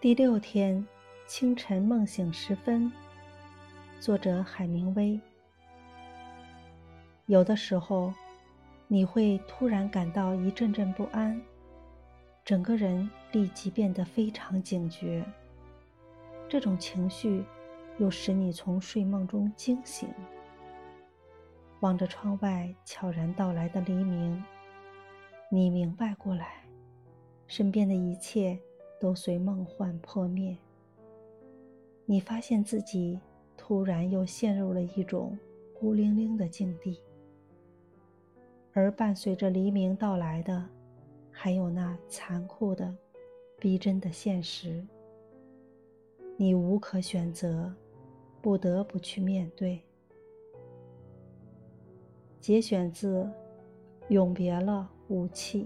第六天清晨梦醒时分，作者海明威。有的时候，你会突然感到一阵阵不安，整个人立即变得非常警觉。这种情绪又使你从睡梦中惊醒，望着窗外悄然到来的黎明，你明白过来，身边的一切。都随梦幻破灭。你发现自己突然又陷入了一种孤零零的境地，而伴随着黎明到来的，还有那残酷的、逼真的现实。你无可选择，不得不去面对。节选自《永别了，武器》。